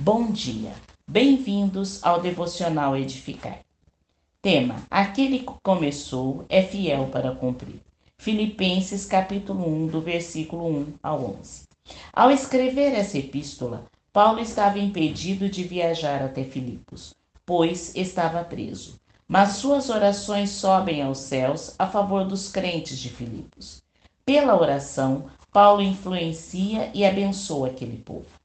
Bom dia, bem-vindos ao Devocional Edificar. Tema: Aquele que começou é fiel para cumprir. Filipenses capítulo 1, do versículo 1 ao 11. Ao escrever essa epístola, Paulo estava impedido de viajar até Filipos, pois estava preso. Mas suas orações sobem aos céus a favor dos crentes de Filipos. Pela oração, Paulo influencia e abençoa aquele povo.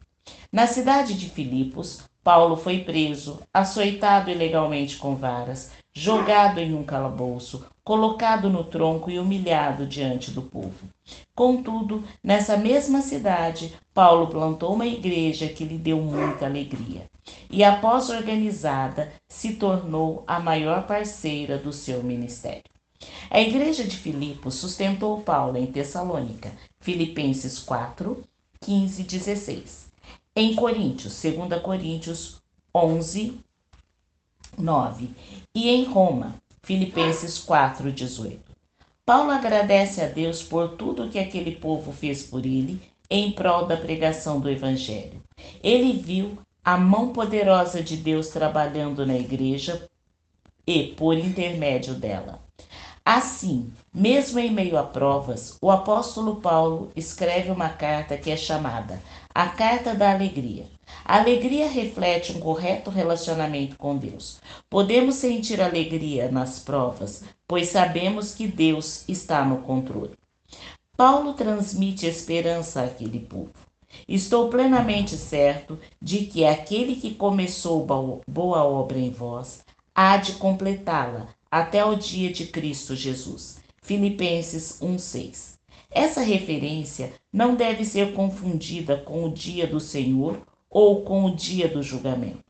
Na cidade de Filipos, Paulo foi preso, açoitado ilegalmente com varas, jogado em um calabouço, colocado no tronco e humilhado diante do povo. Contudo, nessa mesma cidade, Paulo plantou uma igreja que lhe deu muita alegria. E após organizada, se tornou a maior parceira do seu ministério. A igreja de Filipos sustentou Paulo em Tessalônica, Filipenses 4, 15 e 16 em Coríntios, 2 Coríntios 11, 9, e em Roma, Filipenses 4, 18. Paulo agradece a Deus por tudo que aquele povo fez por ele em prol da pregação do Evangelho. Ele viu a mão poderosa de Deus trabalhando na igreja e por intermédio dela. Assim, mesmo em meio a provas, o apóstolo Paulo escreve uma carta que é chamada a Carta da Alegria. A alegria reflete um correto relacionamento com Deus. Podemos sentir alegria nas provas, pois sabemos que Deus está no controle. Paulo transmite esperança àquele povo. Estou plenamente certo de que aquele que começou boa obra em vós há de completá-la até o dia de Cristo Jesus. Filipenses 1:6. Essa referência não deve ser confundida com o dia do Senhor ou com o dia do julgamento.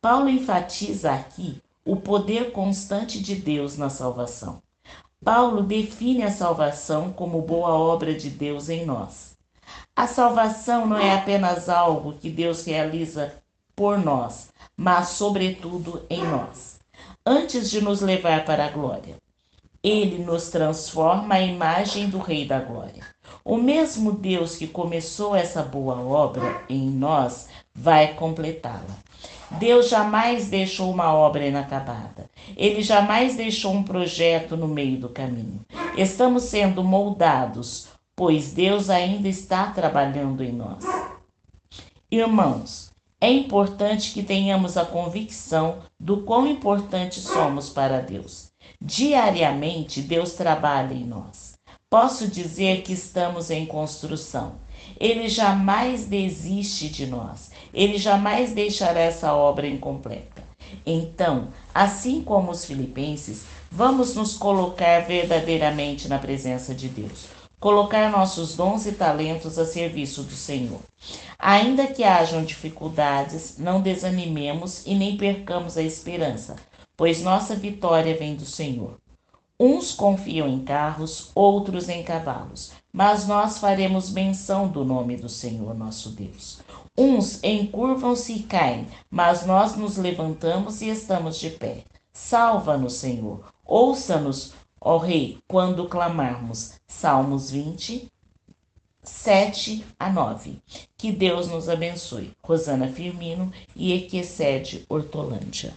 Paulo enfatiza aqui o poder constante de Deus na salvação. Paulo define a salvação como boa obra de Deus em nós. A salvação não é apenas algo que Deus realiza por nós, mas, sobretudo, em nós, antes de nos levar para a glória. Ele nos transforma à imagem do Rei da Glória. O mesmo Deus que começou essa boa obra em nós vai completá-la. Deus jamais deixou uma obra inacabada. Ele jamais deixou um projeto no meio do caminho. Estamos sendo moldados, pois Deus ainda está trabalhando em nós. Irmãos, é importante que tenhamos a convicção do quão importantes somos para Deus. Diariamente, Deus trabalha em nós. Posso dizer que estamos em construção. Ele jamais desiste de nós. Ele jamais deixará essa obra incompleta. Então, assim como os filipenses, vamos nos colocar verdadeiramente na presença de Deus. Colocar nossos dons e talentos a serviço do Senhor. Ainda que hajam dificuldades, não desanimemos e nem percamos a esperança, pois nossa vitória vem do Senhor. Uns confiam em carros, outros em cavalos, mas nós faremos menção do nome do Senhor nosso Deus. Uns encurvam-se e caem, mas nós nos levantamos e estamos de pé. Salva-nos, Senhor. Ouça-nos, ó Rei, quando clamarmos. Salmos 20, 7 a 9. Que Deus nos abençoe. Rosana Firmino e Equecede Hortolândia.